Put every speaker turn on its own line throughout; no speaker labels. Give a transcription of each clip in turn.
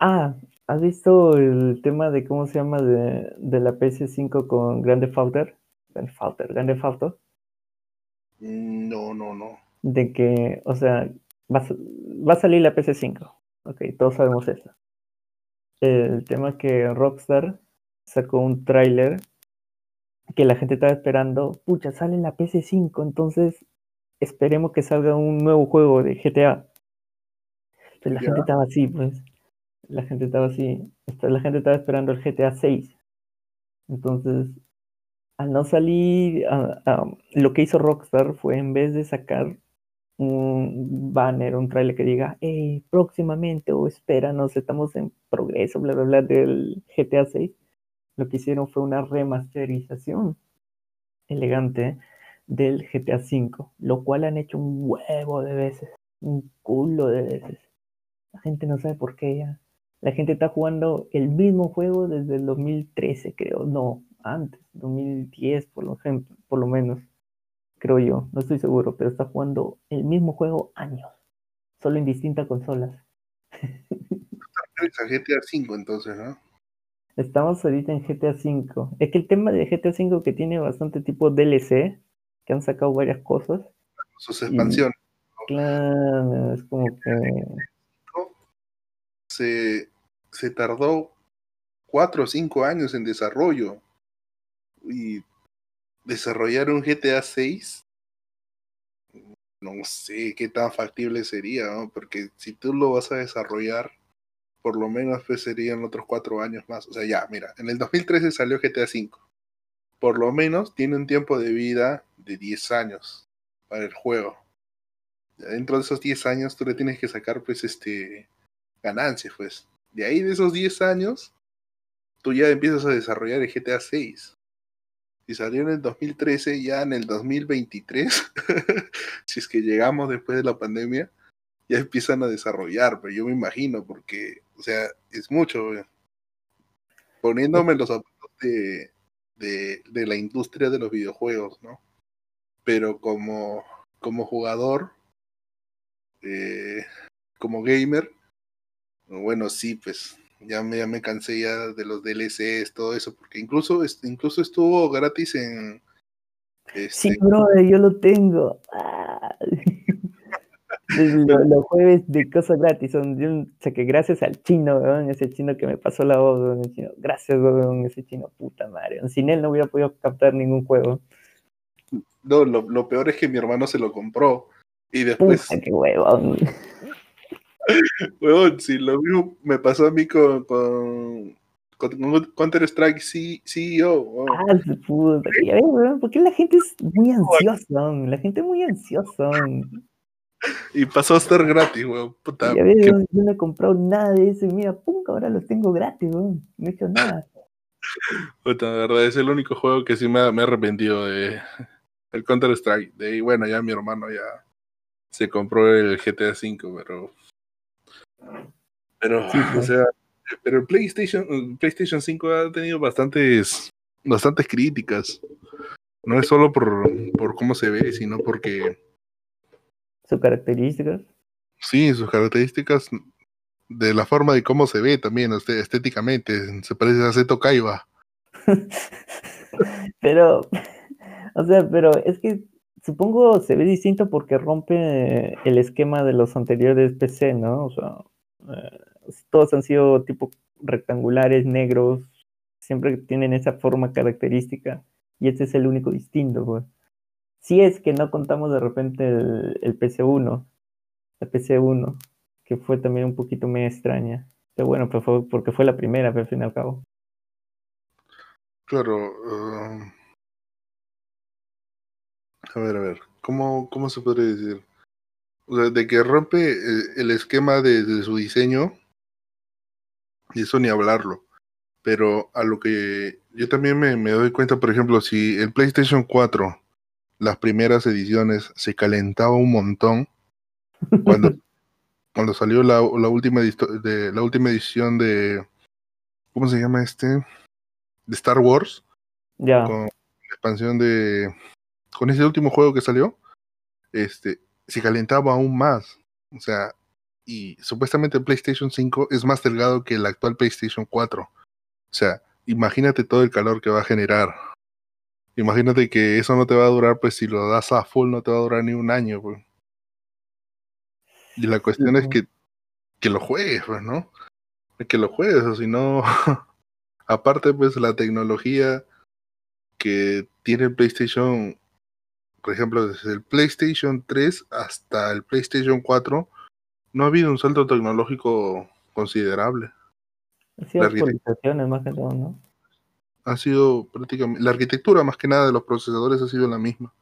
Ah, ¿has visto el tema de cómo se llama de, de la PS5 con Grande Fauter? Grande Fauter, Grande Fauto.
No, no, no.
De que, o sea, va, a- va a salir la PS5. Ok, todos sabemos eso. El tema que Rockstar sacó un tráiler que la gente estaba esperando. Pucha, sale la PS5, entonces esperemos que salga un nuevo juego de GTA. Pues la
Ya.
gente estaba así, pues. La gente estaba así. La gente estaba esperando el GTA 6. Entonces, al no salir, lo que hizo Rockstar fue en vez de sacar un banner, un trailer que diga, hey, próximamente o espéranos, estamos en progreso, bla, bla, bla, del GTA 6, lo que hicieron fue una remasterización elegante del GTA 5, lo cual han hecho un huevo de veces, un culo de veces. La gente no sabe por qué ya. La gente está jugando el mismo juego desde el 2013, creo. No, antes, 2010 por lo, ejemplo, por lo menos. Creo yo, no estoy seguro, pero está jugando el mismo juego años. Solo en distintas consolas.
A GTA V entonces, ¿no?
Estamos ahorita en GTA V. Es que el tema de GTA V que tiene bastante tipo DLC, que han sacado varias cosas.
Sus expansiones.
Claro, es como que
Se, se tardó cuatro o cinco años en desarrollo. Y desarrollar un GTA 6, no sé qué tan factible sería. Porque si tú lo vas a desarrollar, por lo menos pues serían otros cuatro años más. O sea, ya, mira, en el 2013 salió GTA 5. Por lo menos tiene un tiempo de vida de 10 años para el juego. Dentro de esos 10 años tú le tienes que sacar pues este ganancias, pues. De ahí de esos 10 años, tú ya empiezas a desarrollar el GTA 6. Si salió en el 2013, ya en el 2023, si es que llegamos después de la pandemia, ya empiezan a desarrollar, pero yo me imagino, porque, o sea, es mucho. Poniéndome los zapatos de, de, de la industria de los videojuegos, ¿no? Pero como, como jugador, eh, como gamer, bueno, sí, pues ya me, ya me cansé ya de los DLCs, todo eso, porque incluso, incluso estuvo gratis en...
Sí,
Este,
brother, yo lo tengo. Ah. Lo- Los jueves de cosas gratis son de un, o sea, que gracias al chino, weón, ese chino que me pasó la voz, weón, el chino. Gracias, weón, ese chino, puta madre. Sin él no hubiera podido captar ningún juego.
no, lo, lo peor es que mi hermano se lo compró. Y después,
Puta, qué huevón.
Weón, si lo mismo me pasó a mí con, con, con Counter Strike CEO. weón.
Ah, su puta. Ya ves, weón, porque la gente es muy ansiosa, la gente es muy ansiosa.
Y pasó a estar gratis, weón. Puta,
Ya ves,
qué
weón, yo no he comprado nada de eso y mira, pum, ahora los tengo gratis, weón. No he hecho nada.
Puta, de verdad, es el único juego que sí me, ha- me he arrepentido de el Counter Strike. De ahí, bueno, ya mi hermano ya se compró el GTA V, pero. Pero,
Sí,
o
pues.
sea, pero el PlayStation, el PlayStation 5 ha tenido bastantes, bastantes críticas. No es solo por, por cómo se ve, sino porque
Sus características.
sí, sus características de la forma de cómo se ve también, este- estéticamente, se parece a Seto Kaiba.
Pero, o sea, pero es que supongo se ve distinto porque rompe el esquema de los anteriores PC, ¿no? O sea, eh, todos han sido tipo rectangulares, negros, siempre tienen esa forma característica y este es el único distinto. Si es que no contamos de repente el, el PC1, la PC1, que fue también un poquito medio extraña. Pero bueno, pues fue porque fue la primera, pero al fin y al cabo.
Claro. um, a ver, a ver. ¿Cómo, cómo se podría decir? O sea, de que rompe el, el esquema de, de su diseño. Y eso ni hablarlo. Pero a lo que yo también me, me doy cuenta, por ejemplo, si el PlayStation 4, las primeras ediciones, se calentaba un montón. Cuando, cuando salió la, la última de la última edición de. ¿Cómo se llama este? De Star Wars.
ya.
con la expansión de con ese último juego que salió este se calentaba aún más o sea y supuestamente el PlayStation 5 es más delgado que el actual PlayStation 4. O sea, imagínate todo el calor que va a generar. Imagínate que eso no te va a durar, pues si lo das a full no te va a durar ni un año. Pues. Y la cuestión es que, que lo juegues, pues, ¿no? Que lo juegues, o si no, aparte pues la tecnología que tiene el PlayStation, por ejemplo, desde el PlayStation 3 hasta el PlayStation 4, no ha habido un salto tecnológico considerable.
Ha sido actualizaciones más que todo, ¿no?
Ha sido prácticamente. La arquitectura, más que nada, de los procesadores ha sido la misma.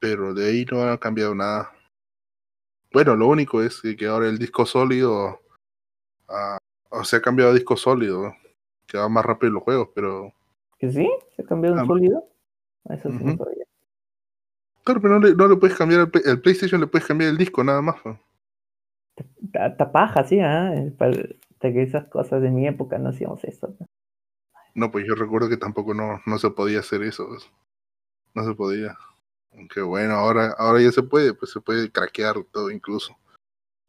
Pero de ahí no ha cambiado nada. Bueno, lo único es que ahora el disco sólido. Ah, o se ha cambiado a disco sólido. Que va más rápido los juegos, pero.
¿Que sí? ¿Se ha cambiado un ah, sólido? Eso sí uh
Claro, pero no le, no le puedes cambiar el, el, PlayStation, le puedes cambiar el disco nada más.
Tapaja, sí, ¿ah? que esas cosas de mi época no hacíamos eso.
No, pues yo recuerdo que tampoco no, no se podía hacer eso. No se podía. Aunque bueno, ahora, ahora ya se puede, pues se puede craquear todo incluso.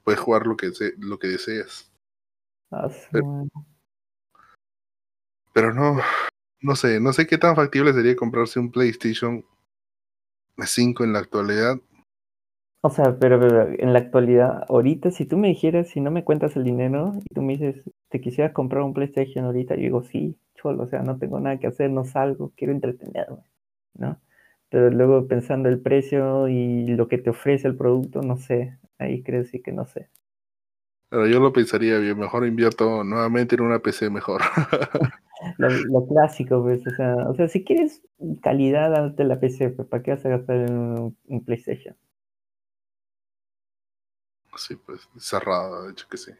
Puedes jugar lo que, lo que deseas.
Ah,
pero, pero no, no sé, no sé qué tan factible sería comprarse un PlayStation 5 en la actualidad.
O sea, pero, en la actualidad, ahorita, si tú me dijeras, si no me cuentas el dinero y tú me dices, te quisiera comprar un PlayStation ahorita, yo digo, sí, cholo, o sea, no tengo nada que hacer, no salgo, quiero entretenerme, ¿no? Pero luego pensando el precio y lo que te ofrece el producto, no sé, ahí creo sí que no sé.
Pero yo lo pensaría bien, mejor invierto nuevamente en una PC mejor.
lo, clásico, pues, o sea, o sea, si quieres calidad, date la PC, pues, ¿para qué vas a gastar en un, PlayStation?
Sí, pues, cerrado, de hecho que sí.